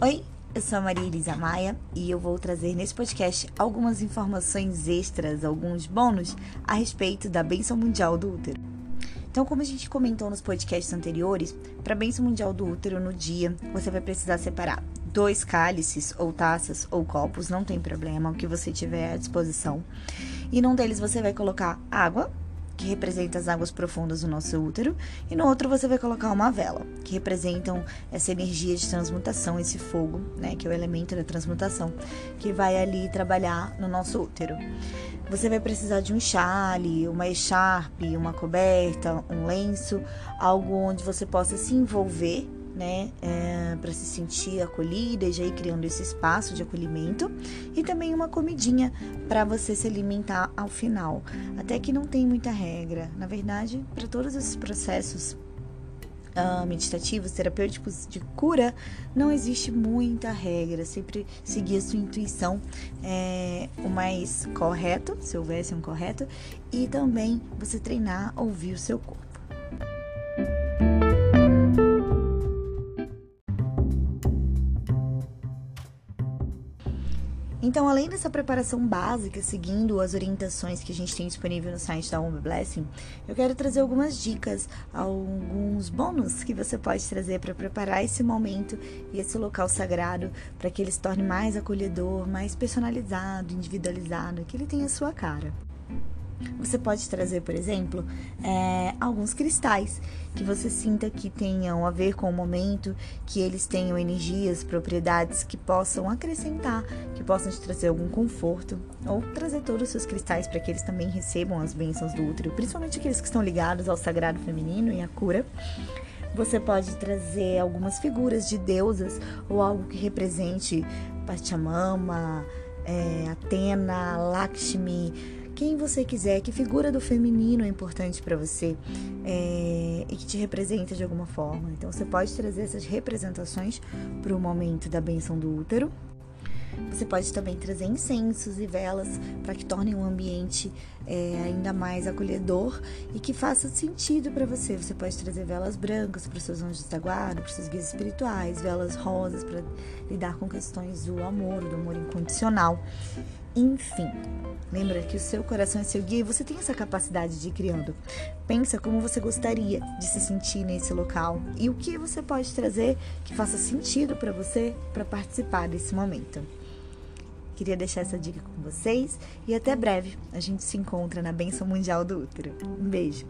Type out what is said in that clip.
Oi, eu sou a Maria Elisa Maia e eu vou trazer nesse podcast algumas informações extras, alguns bônus a respeito da bênção mundial do útero. Então, como a gente comentou nos podcasts anteriores, para a bênção mundial do útero no dia, você vai precisar separar dois cálices ou taças ou copos, não tem problema, o que você tiver à disposição. E num deles você vai colocar água, que representa as águas profundas do nosso útero, e no outro você vai colocar uma vela, que representam essa energia de transmutação, esse fogo, né, que é o elemento da transmutação, que vai ali trabalhar no nosso útero. Você vai precisar de um chale, uma echarpe, uma coberta, um lenço, algo onde você possa se envolver né, é, para se sentir acolhida e já ir criando esse espaço de acolhimento e também uma comidinha para você se alimentar ao final. Até que não tem muita regra. Na verdade, para todos esses processos uh, meditativos, terapêuticos de cura, não existe muita regra. Sempre seguir a sua intuição é o mais correto, se houvesse um correto, e também você treinar ouvir o seu corpo. Então, além dessa preparação básica, seguindo as orientações que a gente tem disponível no site da Home Blessing, eu quero trazer algumas dicas, alguns bônus que você pode trazer para preparar esse momento e esse local sagrado para que ele se torne mais acolhedor, mais personalizado, individualizado, que ele tenha a sua cara. Você pode trazer, por exemplo, é, alguns cristais que você sinta que tenham a ver com o momento, que eles tenham energias, propriedades que possam acrescentar, que possam te trazer algum conforto, ou trazer todos os seus cristais para que eles também recebam as bênçãos do útero, principalmente aqueles que estão ligados ao sagrado feminino e à cura. Você pode trazer algumas figuras de deusas ou algo que represente Pachamama, é, Atena, Lakshmi quem você quiser, que figura do feminino é importante para você é, e que te representa de alguma forma. Então você pode trazer essas representações para o momento da benção do útero. Você pode também trazer incensos e velas para que tornem o ambiente é, ainda mais acolhedor e que faça sentido para você. Você pode trazer velas brancas para os seus anjos da guarda, para os seus guias espirituais, velas rosas para lidar com questões do amor, do amor incondicional. Enfim, lembra que o seu coração é seu guia e você tem essa capacidade de ir criando. Pensa como você gostaria de se sentir nesse local e o que você pode trazer que faça sentido para você para participar desse momento. Queria deixar essa dica com vocês e até breve. A gente se encontra na Benção Mundial do Útero. Um beijo.